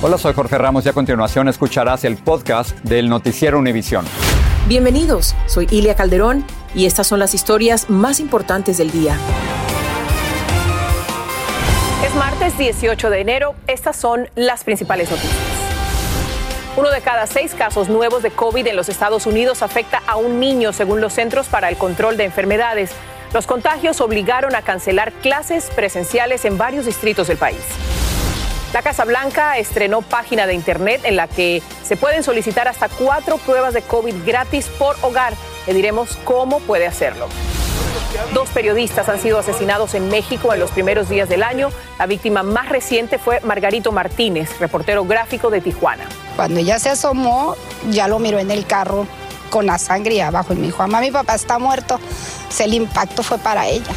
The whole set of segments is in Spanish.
Hola, soy Jorge Ramos y a continuación escucharás el podcast del Noticiero Univisión. Bienvenidos, soy Ilia Calderón y estas son las historias más importantes del día. Es martes 18 de enero, estas son las principales noticias. Uno de cada seis casos nuevos de COVID en los Estados Unidos afecta a un niño, según los Centros para el Control de Enfermedades. Los contagios obligaron a cancelar clases presenciales en varios distritos del país. La Casa Blanca estrenó página de internet en la que se pueden solicitar hasta cuatro pruebas de COVID gratis por hogar. Le diremos cómo puede hacerlo. Dos periodistas han sido asesinados en México en los primeros días del año. La víctima más reciente fue Margarito Martínez, reportero gráfico de Tijuana. Cuando ella se asomó, ya lo miró en el carro con la sangre abajo y me dijo, mamá, mi papá está muerto. el impacto fue para ella.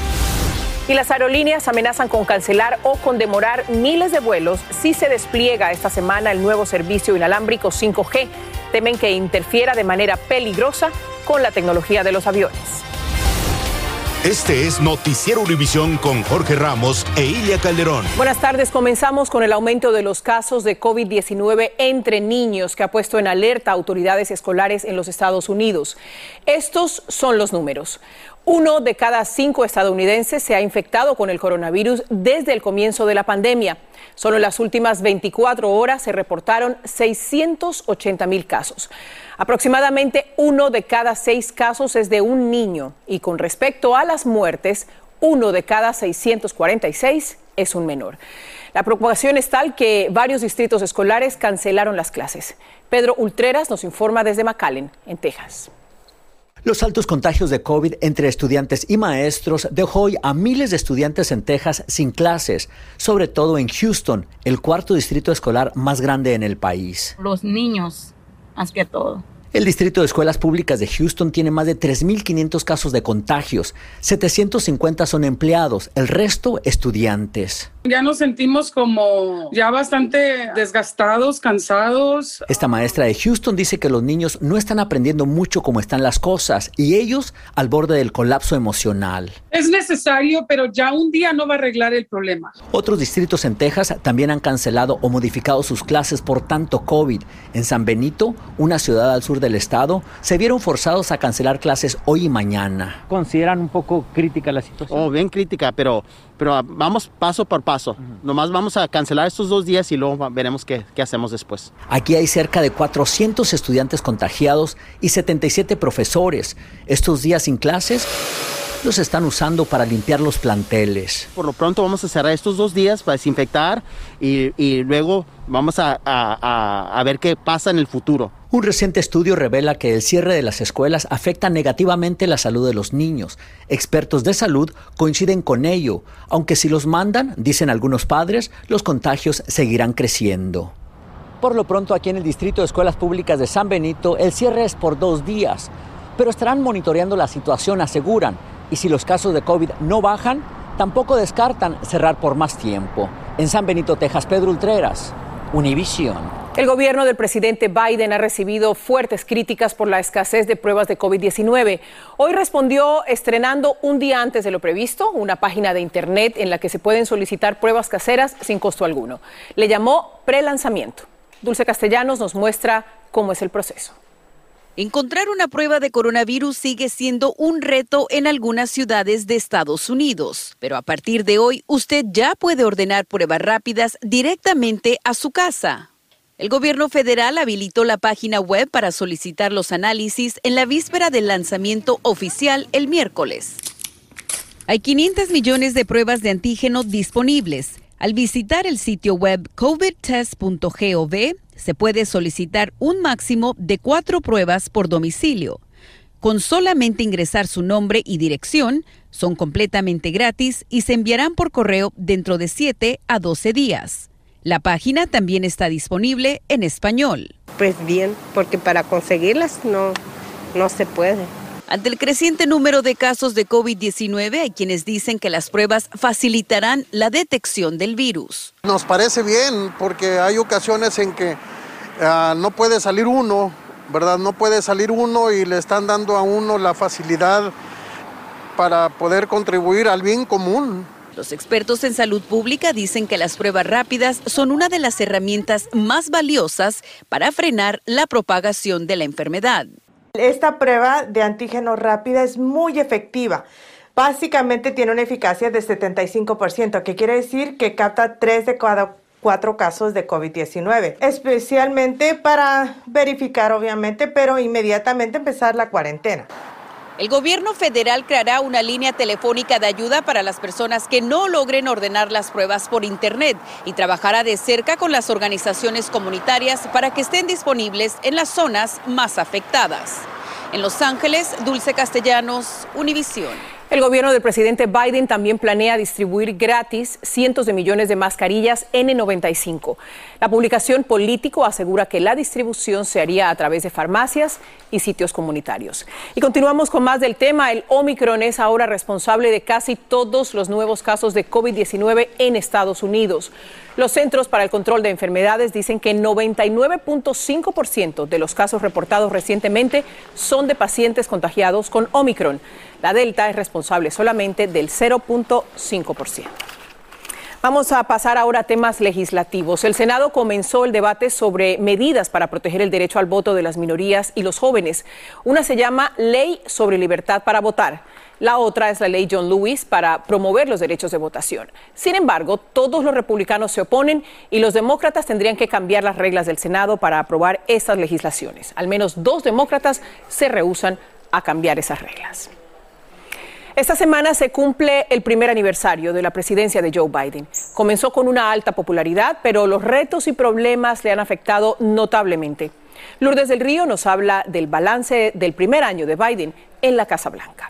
Y las aerolíneas amenazan con cancelar o con demorar miles de vuelos si se despliega esta semana el nuevo servicio inalámbrico 5G. Temen que interfiera de manera peligrosa con la tecnología de los aviones. Este es Noticiero Univisión con Jorge Ramos e Ilia Calderón. Buenas tardes. Comenzamos con el aumento de los casos de COVID-19 entre niños que ha puesto en alerta a autoridades escolares en los Estados Unidos. Estos son los números. Uno de cada cinco estadounidenses se ha infectado con el coronavirus desde el comienzo de la pandemia. Solo en las últimas 24 horas se reportaron 680 mil casos. Aproximadamente uno de cada seis casos es de un niño y con respecto a las muertes, uno de cada 646 es un menor. La preocupación es tal que varios distritos escolares cancelaron las clases. Pedro Ultreras nos informa desde McAllen, en Texas. Los altos contagios de COVID entre estudiantes y maestros dejó hoy a miles de estudiantes en Texas sin clases, sobre todo en Houston, el cuarto distrito escolar más grande en el país. Los niños, más que todo. El Distrito de Escuelas Públicas de Houston tiene más de 3.500 casos de contagios. 750 son empleados, el resto estudiantes. Ya nos sentimos como ya bastante desgastados, cansados. Esta maestra de Houston dice que los niños no están aprendiendo mucho cómo están las cosas y ellos al borde del colapso emocional. Es necesario, pero ya un día no va a arreglar el problema. Otros distritos en Texas también han cancelado o modificado sus clases por tanto COVID. En San Benito, una ciudad al sur del estado se vieron forzados a cancelar clases hoy y mañana. ¿Consideran un poco crítica la situación? Oh, bien crítica, pero, pero vamos paso por paso. Nomás vamos a cancelar estos dos días y luego veremos qué, qué hacemos después. Aquí hay cerca de 400 estudiantes contagiados y 77 profesores. Estos días sin clases los están usando para limpiar los planteles. Por lo pronto vamos a cerrar estos dos días para desinfectar y, y luego vamos a, a, a ver qué pasa en el futuro. Un reciente estudio revela que el cierre de las escuelas afecta negativamente la salud de los niños. Expertos de salud coinciden con ello, aunque si los mandan, dicen algunos padres, los contagios seguirán creciendo. Por lo pronto, aquí en el Distrito de Escuelas Públicas de San Benito, el cierre es por dos días, pero estarán monitoreando la situación, aseguran, y si los casos de COVID no bajan, tampoco descartan cerrar por más tiempo. En San Benito, Texas, Pedro Ultreras, Univision. El gobierno del presidente Biden ha recibido fuertes críticas por la escasez de pruebas de COVID-19. Hoy respondió estrenando un día antes de lo previsto una página de Internet en la que se pueden solicitar pruebas caseras sin costo alguno. Le llamó prelanzamiento. Dulce Castellanos nos muestra cómo es el proceso. Encontrar una prueba de coronavirus sigue siendo un reto en algunas ciudades de Estados Unidos, pero a partir de hoy usted ya puede ordenar pruebas rápidas directamente a su casa. El gobierno federal habilitó la página web para solicitar los análisis en la víspera del lanzamiento oficial el miércoles. Hay 500 millones de pruebas de antígeno disponibles. Al visitar el sitio web covidtest.gov, se puede solicitar un máximo de cuatro pruebas por domicilio. Con solamente ingresar su nombre y dirección, son completamente gratis y se enviarán por correo dentro de 7 a 12 días. La página también está disponible en español. Pues bien, porque para conseguirlas no, no se puede. Ante el creciente número de casos de COVID-19, hay quienes dicen que las pruebas facilitarán la detección del virus. Nos parece bien porque hay ocasiones en que uh, no puede salir uno, ¿verdad? No puede salir uno y le están dando a uno la facilidad para poder contribuir al bien común Los expertos en salud pública dicen que las pruebas rápidas son una de las herramientas más valiosas para frenar la propagación de la enfermedad. Esta prueba de antígeno rápida es muy efectiva. Básicamente tiene una eficacia de 75%, que quiere decir que capta 3 de cada cuatro casos de COVID-19, especialmente para verificar, obviamente, pero inmediatamente empezar la cuarentena. El gobierno federal creará una línea telefónica de ayuda para las personas que no logren ordenar las pruebas por Internet y trabajará de cerca con las organizaciones comunitarias para que estén disponibles en las zonas más afectadas. En Los Ángeles, Dulce Castellanos, Univisión. El gobierno del presidente Biden también planea distribuir gratis cientos de millones de mascarillas N95. La publicación Político asegura que la distribución se haría a través de farmacias y sitios comunitarios. Y continuamos con más del tema. El Omicron es ahora responsable de casi todos los nuevos casos de COVID-19 en Estados Unidos. Los Centros para el Control de Enfermedades dicen que 99.5% de los casos reportados recientemente son de pacientes contagiados con Omicron. La Delta es responsable solamente del 0.5%. Vamos a pasar ahora a temas legislativos. El Senado comenzó el debate sobre medidas para proteger el derecho al voto de las minorías y los jóvenes. Una se llama Ley sobre Libertad para Votar. La otra es la ley John Lewis para promover los derechos de votación. Sin embargo, todos los republicanos se oponen y los demócratas tendrían que cambiar las reglas del Senado para aprobar estas legislaciones. Al menos dos demócratas se rehusan a cambiar esas reglas. Esta semana se cumple el primer aniversario de la presidencia de Joe Biden. Comenzó con una alta popularidad, pero los retos y problemas le han afectado notablemente. Lourdes del Río nos habla del balance del primer año de Biden en la Casa Blanca.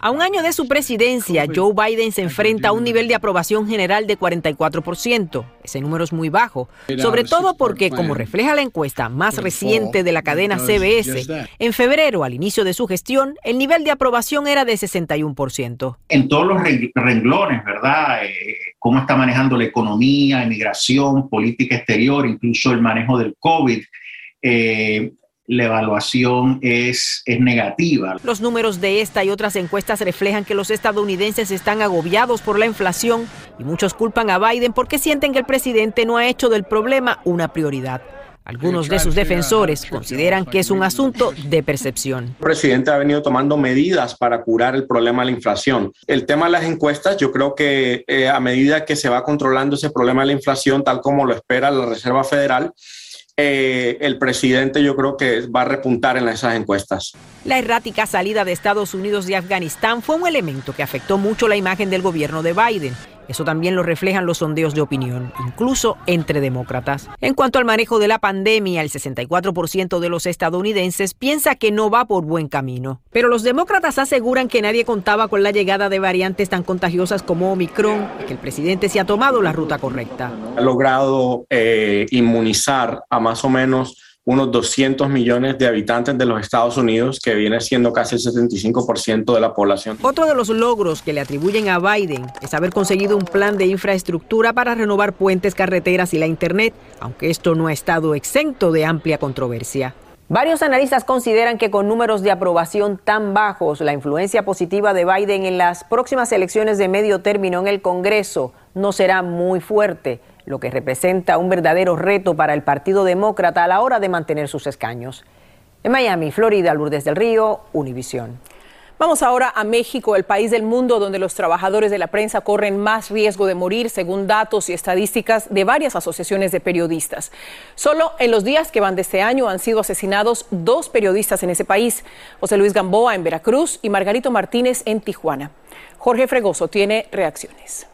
A un año de su presidencia, Joe Biden se enfrenta a un nivel de aprobación general de 44%. Ese número es muy bajo, sobre todo porque, como refleja la encuesta más reciente de la cadena CBS, en febrero, al inicio de su gestión, el nivel de aprobación era de 61%. En todos los renglones, ¿verdad? Eh, cómo está manejando la economía, inmigración, política exterior, incluso el manejo del COVID. Eh, la evaluación es, es, negativa. Los números de esta y otras encuestas reflejan que los estadounidenses están agobiados por la inflación y muchos culpan a Biden porque sienten que el presidente no ha hecho del problema una prioridad. Algunos de sus defensores consideran que es un asunto de percepción. El presidente ha venido tomando medidas para curar el problema de la inflación. El tema de las encuestas, yo creo que eh, a medida que se va controlando ese problema de la inflación, tal como lo espera la Reserva Federal, eh, el presidente yo creo que va a repuntar en esas encuestas. La errática salida de Estados Unidos de Afganistán fue un elemento que afectó mucho la imagen del gobierno de Biden. Eso también lo reflejan los sondeos de opinión, incluso entre demócratas. En cuanto al manejo de la pandemia, el 64% de los estadounidenses piensa que no va por buen camino. Pero los demócratas aseguran que nadie contaba con la llegada de variantes tan contagiosas como Omicron y que el presidente se ha tomado la ruta correcta. Ha logrado eh, inmunizar a más o menos unos 200 millones de habitantes de los Estados Unidos, que viene siendo casi el 75% de la población. Otro de los logros que le atribuyen a Biden es haber conseguido un plan de infraestructura para renovar puentes, carreteras y la Internet, aunque esto no ha estado exento de amplia controversia. Varios analistas consideran que con números de aprobación tan bajos, la influencia positiva de Biden en las próximas elecciones de medio término en el Congreso no será muy fuerte lo que representa un verdadero reto para el Partido Demócrata a la hora de mantener sus escaños. En Miami, Florida, Lourdes del Río, Univisión. Vamos ahora a México, el país del mundo donde los trabajadores de la prensa corren más riesgo de morir, según datos y estadísticas de varias asociaciones de periodistas. Solo en los días que van de este año han sido asesinados dos periodistas en ese país, José Luis Gamboa en Veracruz y Margarito Martínez en Tijuana. Jorge Fregoso tiene reacciones.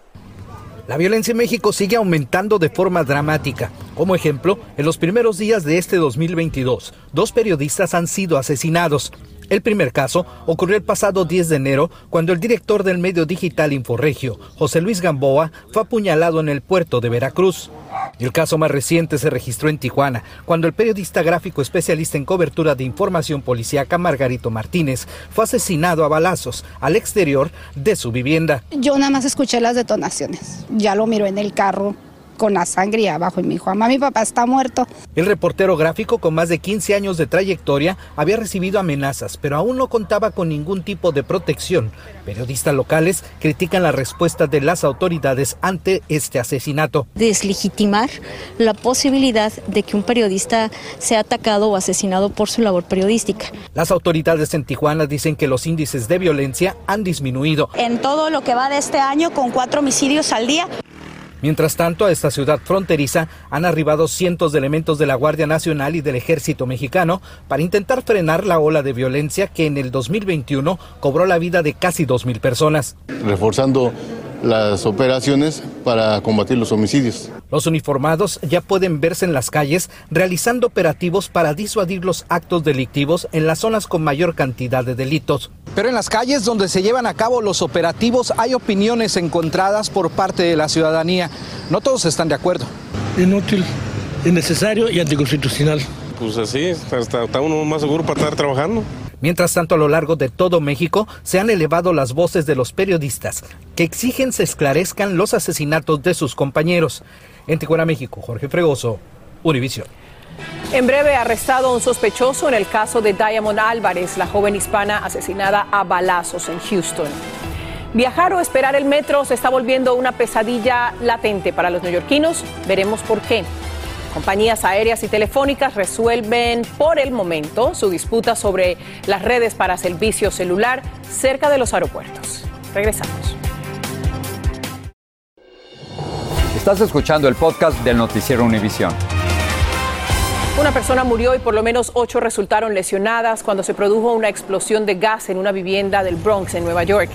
La violencia en México sigue aumentando de forma dramática. Como ejemplo, en los primeros días de este 2022, dos periodistas han sido asesinados. El primer caso ocurrió el pasado 10 de enero cuando el director del medio digital Inforregio, José Luis Gamboa, fue apuñalado en el puerto de Veracruz. El caso más reciente se registró en Tijuana, cuando el periodista gráfico especialista en cobertura de información policíaca Margarito Martínez fue asesinado a balazos al exterior de su vivienda. Yo nada más escuché las detonaciones, ya lo miró en el carro con la sangre abajo y me dijo, mamá, mi papá está muerto. El reportero gráfico con más de 15 años de trayectoria había recibido amenazas, pero aún no contaba con ningún tipo de protección. Periodistas locales critican la respuesta de las autoridades ante este asesinato. Deslegitimar la posibilidad de que un periodista sea atacado o asesinado por su labor periodística. Las autoridades en Tijuana dicen que los índices de violencia han disminuido. En todo lo que va de este año, con cuatro homicidios al día, Mientras tanto, a esta ciudad fronteriza han arribado cientos de elementos de la Guardia Nacional y del Ejército Mexicano para intentar frenar la ola de violencia que en el 2021 cobró la vida de casi 2.000 personas. Reforzando las operaciones para combatir los homicidios. Los uniformados ya pueden verse en las calles realizando operativos para disuadir los actos delictivos en las zonas con mayor cantidad de delitos. Pero en las calles donde se llevan a cabo los operativos hay opiniones encontradas por parte de la ciudadanía. No todos están de acuerdo. Inútil, innecesario y anticonstitucional. Pues así, está, está uno más seguro para estar trabajando. Mientras tanto, a lo largo de todo México se han elevado las voces de los periodistas que exigen se esclarezcan los asesinatos de sus compañeros. En Tijuana, México, Jorge Fregoso, Univisión. En breve, arrestado un sospechoso en el caso de Diamond Álvarez, la joven hispana asesinada a balazos en Houston. Viajar o esperar el metro se está volviendo una pesadilla latente para los neoyorquinos. Veremos por qué. Compañías aéreas y telefónicas resuelven por el momento su disputa sobre las redes para servicio celular cerca de los aeropuertos. Regresamos. Estás escuchando el podcast del noticiero Univisión. Una persona murió y por lo menos ocho resultaron lesionadas cuando se produjo una explosión de gas en una vivienda del Bronx, en Nueva York.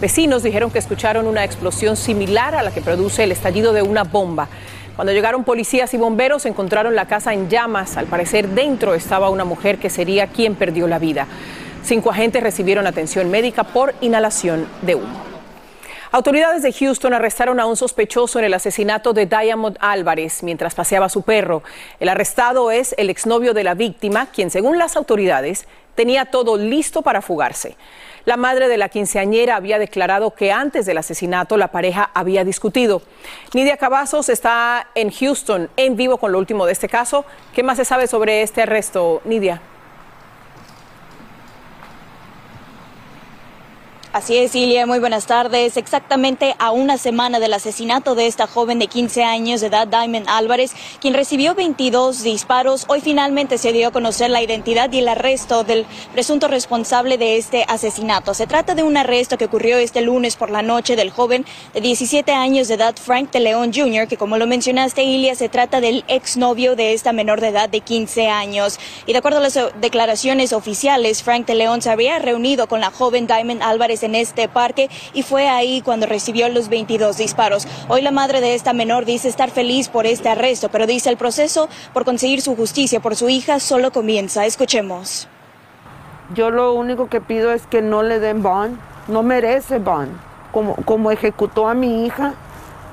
Vecinos dijeron que escucharon una explosión similar a la que produce el estallido de una bomba. Cuando llegaron policías y bomberos encontraron la casa en llamas. Al parecer dentro estaba una mujer que sería quien perdió la vida. Cinco agentes recibieron atención médica por inhalación de humo. Autoridades de Houston arrestaron a un sospechoso en el asesinato de Diamond Álvarez mientras paseaba su perro. El arrestado es el exnovio de la víctima, quien según las autoridades tenía todo listo para fugarse. La madre de la quinceañera había declarado que antes del asesinato la pareja había discutido. Nidia Cavazos está en Houston en vivo con lo último de este caso. ¿Qué más se sabe sobre este arresto, Nidia? Así es, Ilia, muy buenas tardes. Exactamente a una semana del asesinato de esta joven de 15 años de edad, Diamond Álvarez, quien recibió 22 disparos, hoy finalmente se dio a conocer la identidad y el arresto del presunto responsable de este asesinato. Se trata de un arresto que ocurrió este lunes por la noche del joven de 17 años de edad, Frank de León Jr., que como lo mencionaste, Ilia, se trata del exnovio de esta menor de edad de 15 años. Y de acuerdo a las declaraciones oficiales, Frank de León se había reunido con la joven Diamond Álvarez en este parque y fue ahí cuando recibió los 22 disparos. Hoy la madre de esta menor dice estar feliz por este arresto, pero dice el proceso por conseguir su justicia por su hija solo comienza. Escuchemos. Yo lo único que pido es que no le den bond, no merece bond. Como, como ejecutó a mi hija,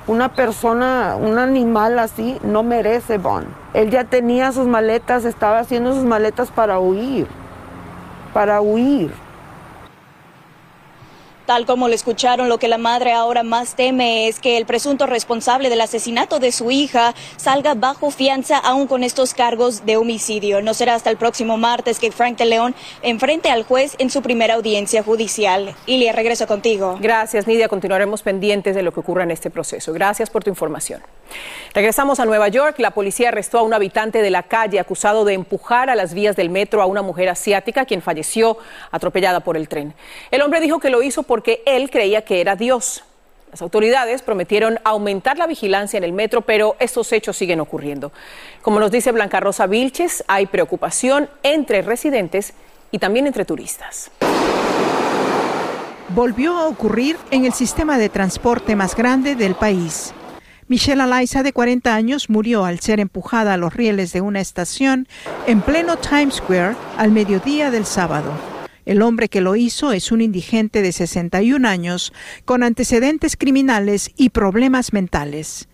una persona, un animal así, no merece bond. Él ya tenía sus maletas, estaba haciendo sus maletas para huir, para huir. Tal como lo escucharon, lo que la madre ahora más teme es que el presunto responsable del asesinato de su hija salga bajo fianza aún con estos cargos de homicidio. No será hasta el próximo martes que Frank de León enfrente al juez en su primera audiencia judicial. Ilia, regreso contigo. Gracias, Nidia. Continuaremos pendientes de lo que ocurra en este proceso. Gracias por tu información. Regresamos a Nueva York. La policía arrestó a un habitante de la calle acusado de empujar a las vías del metro a una mujer asiática quien falleció atropellada por el tren. El hombre dijo que lo hizo porque él creía que era Dios. Las autoridades prometieron aumentar la vigilancia en el metro, pero estos hechos siguen ocurriendo. Como nos dice Blanca Rosa Vilches, hay preocupación entre residentes y también entre turistas. Volvió a ocurrir en el sistema de transporte más grande del país. Michelle Alaiza, de 40 años, murió al ser empujada a los rieles de una estación en pleno Times Square al mediodía del sábado. El hombre que lo hizo es un indigente de 61 años con antecedentes criminales y problemas mentales.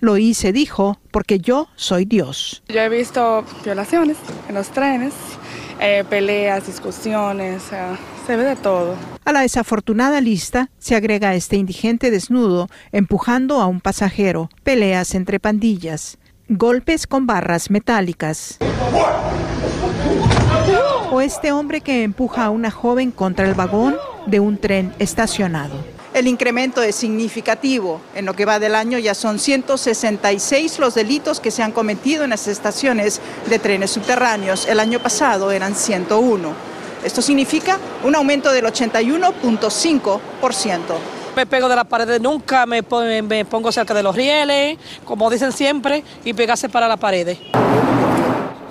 Lo hice, dijo, porque yo soy Dios. Yo he visto violaciones en los trenes, eh, peleas, discusiones. Se ve de todo. A la desafortunada lista se agrega este indigente desnudo empujando a un pasajero, peleas entre pandillas, golpes con barras metálicas. Este hombre que empuja a una joven contra el vagón de un tren estacionado. El incremento es significativo. En lo que va del año ya son 166 los delitos que se han cometido en las estaciones de trenes subterráneos. El año pasado eran 101. Esto significa un aumento del 81.5%. Me pego de la pared, nunca me, me pongo cerca de los rieles, como dicen siempre, y pegarse para la pared.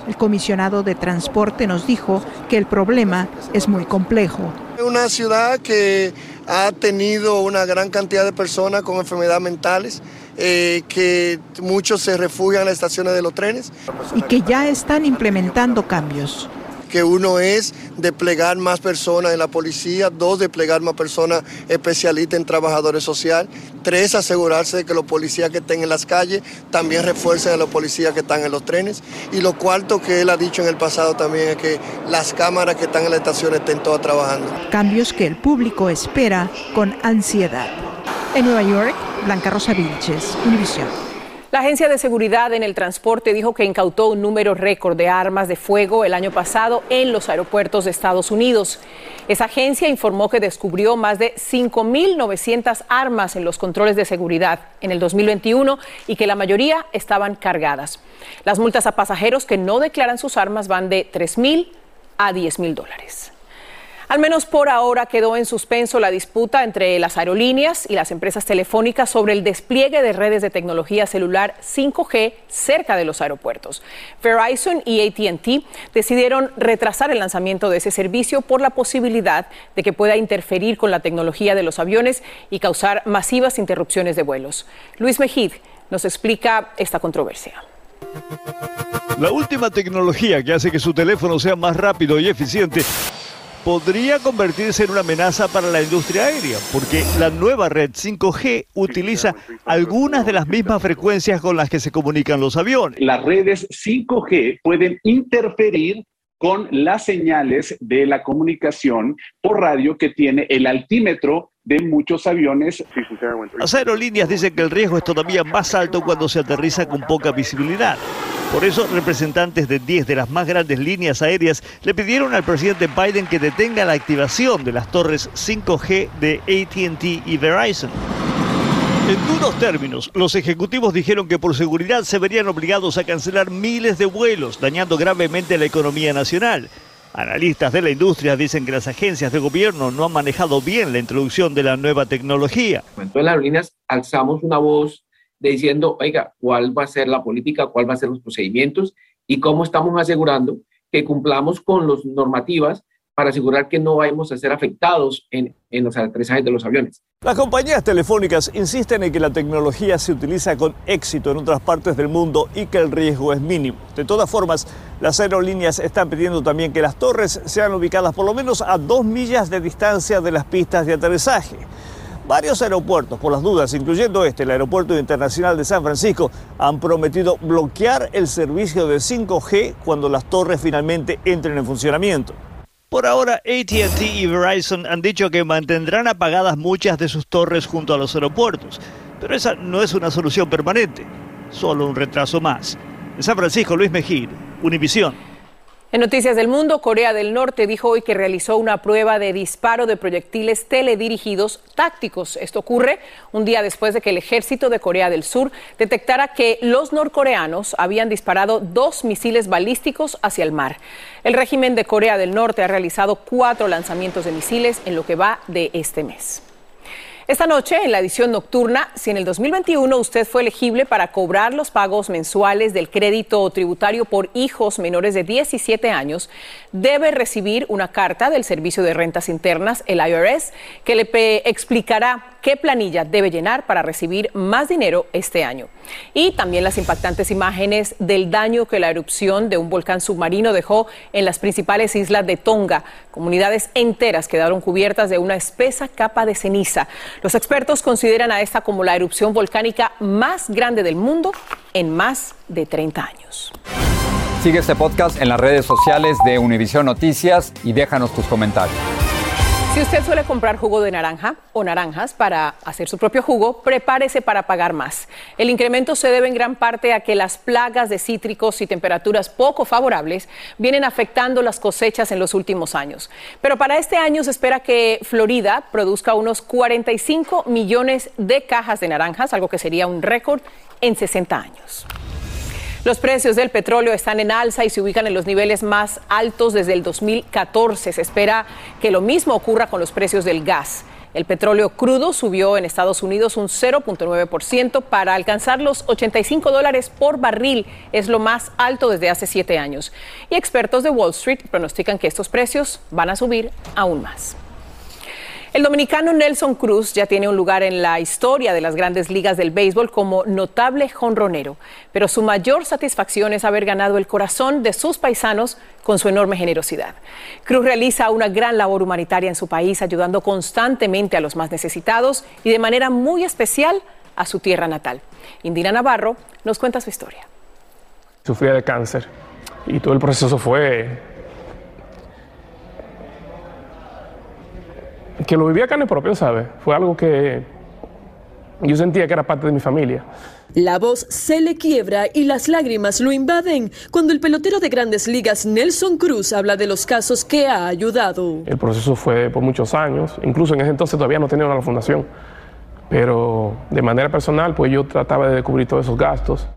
El comisionado de transporte nos dijo que el problema es muy complejo. Una ciudad que ha tenido una gran cantidad de personas con enfermedades mentales, eh, que muchos se refugian en las estaciones de los trenes. Y que ya están implementando cambios que uno es desplegar más personas en la policía, dos, desplegar más personas especialistas en trabajadores sociales, tres, asegurarse de que los policías que estén en las calles también refuercen a los policías que están en los trenes. Y lo cuarto que él ha dicho en el pasado también es que las cámaras que están en la estación estén todas trabajando. Cambios que el público espera con ansiedad. En Nueva York, Blanca Rosa Vilches, Univision. La Agencia de Seguridad en el Transporte dijo que incautó un número récord de armas de fuego el año pasado en los aeropuertos de Estados Unidos. Esa agencia informó que descubrió más de 5.900 armas en los controles de seguridad en el 2021 y que la mayoría estaban cargadas. Las multas a pasajeros que no declaran sus armas van de 3.000 a 10.000 dólares. Al menos por ahora quedó en suspenso la disputa entre las aerolíneas y las empresas telefónicas sobre el despliegue de redes de tecnología celular 5G cerca de los aeropuertos. Verizon y ATT decidieron retrasar el lanzamiento de ese servicio por la posibilidad de que pueda interferir con la tecnología de los aviones y causar masivas interrupciones de vuelos. Luis Mejid nos explica esta controversia. La última tecnología que hace que su teléfono sea más rápido y eficiente podría convertirse en una amenaza para la industria aérea, porque la nueva red 5G utiliza algunas de las mismas frecuencias con las que se comunican los aviones. Las redes 5G pueden interferir con las señales de la comunicación por radio que tiene el altímetro de muchos aviones. Las aerolíneas dicen que el riesgo es todavía más alto cuando se aterriza con poca visibilidad. Por eso, representantes de 10 de las más grandes líneas aéreas le pidieron al presidente Biden que detenga la activación de las torres 5G de ATT y Verizon. En duros términos, los ejecutivos dijeron que por seguridad se verían obligados a cancelar miles de vuelos, dañando gravemente la economía nacional. Analistas de la industria dicen que las agencias de gobierno no han manejado bien la introducción de la nueva tecnología. Entonces las aerolíneas alzamos una voz diciendo, oiga, ¿cuál va a ser la política, cuál va a ser los procedimientos y cómo estamos asegurando que cumplamos con las normativas para asegurar que no vayamos a ser afectados en, en los aterrizajes de los aviones. Las compañías telefónicas insisten en que la tecnología se utiliza con éxito en otras partes del mundo y que el riesgo es mínimo. De todas formas, las aerolíneas están pidiendo también que las torres sean ubicadas por lo menos a dos millas de distancia de las pistas de aterrizaje. Varios aeropuertos, por las dudas, incluyendo este, el Aeropuerto Internacional de San Francisco, han prometido bloquear el servicio de 5G cuando las torres finalmente entren en funcionamiento. Por ahora, ATT y Verizon han dicho que mantendrán apagadas muchas de sus torres junto a los aeropuertos, pero esa no es una solución permanente, solo un retraso más. En San Francisco, Luis Mejir, Univisión. En Noticias del Mundo, Corea del Norte dijo hoy que realizó una prueba de disparo de proyectiles teledirigidos tácticos. Esto ocurre un día después de que el ejército de Corea del Sur detectara que los norcoreanos habían disparado dos misiles balísticos hacia el mar. El régimen de Corea del Norte ha realizado cuatro lanzamientos de misiles en lo que va de este mes. Esta noche, en la edición nocturna, si en el 2021 usted fue elegible para cobrar los pagos mensuales del crédito tributario por hijos menores de 17 años, debe recibir una carta del Servicio de Rentas Internas, el IRS, que le explicará qué planilla debe llenar para recibir más dinero este año. Y también las impactantes imágenes del daño que la erupción de un volcán submarino dejó en las principales islas de Tonga. Comunidades enteras quedaron cubiertas de una espesa capa de ceniza. Los expertos consideran a esta como la erupción volcánica más grande del mundo en más de 30 años. Sigue este podcast en las redes sociales de Univision Noticias y déjanos tus comentarios. Si usted suele comprar jugo de naranja o naranjas para hacer su propio jugo, prepárese para pagar más. El incremento se debe en gran parte a que las plagas de cítricos y temperaturas poco favorables vienen afectando las cosechas en los últimos años. Pero para este año se espera que Florida produzca unos 45 millones de cajas de naranjas, algo que sería un récord en 60 años. Los precios del petróleo están en alza y se ubican en los niveles más altos desde el 2014. Se espera que lo mismo ocurra con los precios del gas. El petróleo crudo subió en Estados Unidos un 0.9% para alcanzar los 85 dólares por barril. Es lo más alto desde hace siete años. Y expertos de Wall Street pronostican que estos precios van a subir aún más. El dominicano Nelson Cruz ya tiene un lugar en la historia de las grandes ligas del béisbol como notable jonronero, pero su mayor satisfacción es haber ganado el corazón de sus paisanos con su enorme generosidad. Cruz realiza una gran labor humanitaria en su país, ayudando constantemente a los más necesitados y de manera muy especial a su tierra natal. Indira Navarro nos cuenta su historia. Sufría de cáncer y todo el proceso fue que lo vivía carne propia, ¿sabes? Fue algo que yo sentía que era parte de mi familia. La voz se le quiebra y las lágrimas lo invaden cuando el pelotero de grandes ligas Nelson Cruz habla de los casos que ha ayudado. El proceso fue por muchos años, incluso en ese entonces todavía no tenía una fundación, pero de manera personal pues yo trataba de cubrir todos esos gastos.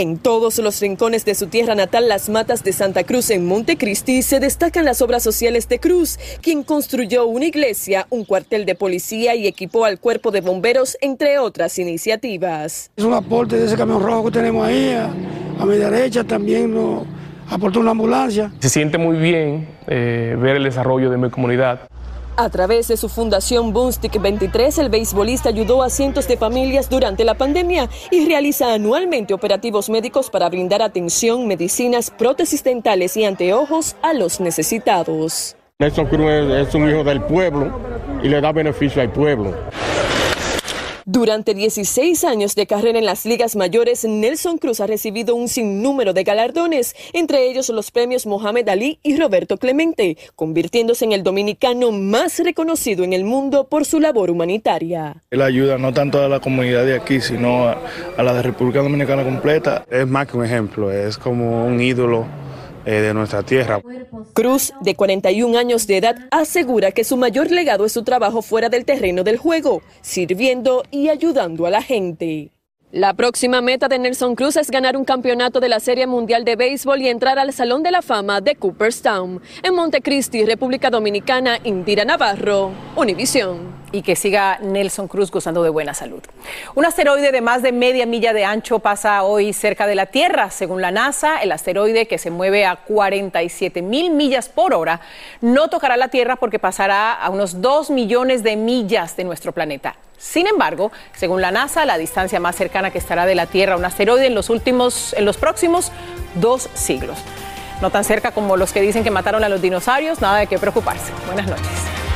En todos los rincones de su tierra natal, las matas de Santa Cruz en Montecristi, se destacan las obras sociales de Cruz, quien construyó una iglesia, un cuartel de policía y equipó al cuerpo de bomberos, entre otras iniciativas. Es un aporte de ese camión rojo que tenemos ahí, a, mi derecha también nos aportó una ambulancia. Se siente muy bien eh, ver el desarrollo de mi comunidad. A través de su fundación Boomstick 23, el beisbolista ayudó a cientos de familias durante la pandemia y realiza anualmente operativos médicos para brindar atención, medicinas, prótesis dentales y anteojos a los necesitados. Nelson Cruz es un hijo del pueblo y le da beneficio al pueblo. Durante 16 años de carrera en las ligas mayores, Nelson Cruz ha recibido un sinnúmero de galardones, entre ellos los premios Mohamed Ali y Roberto Clemente, convirtiéndose en el dominicano más reconocido en el mundo por su labor humanitaria. Él ayuda no tanto a la comunidad de aquí, sino a, a la de República Dominicana completa. Es más que un ejemplo, es como un ídolo de nuestra tierra. Cruz, de 41 años de edad, asegura que su mayor legado es su trabajo fuera del terreno del juego, sirviendo y ayudando a la gente. La próxima meta de Nelson Cruz es ganar un campeonato de la Serie Mundial de Béisbol y entrar al Salón de la Fama de Cooperstown. En Montecristi, República Dominicana, Indira Navarro, Univisión y que siga Nelson Cruz gozando de buena salud. Un asteroide de más de media milla de ancho pasa hoy cerca de la Tierra. Según la NASA, el asteroide que se mueve a 47 mil millas por hora no tocará la Tierra porque pasará a unos 2 millones de millas de nuestro planeta. Sin embargo, según la NASA, la distancia más cercana que estará de la Tierra a un asteroide en los últimos, en los próximos dos siglos. No tan cerca como los que dicen que mataron a los dinosaurios, nada de qué preocuparse. Buenas noches.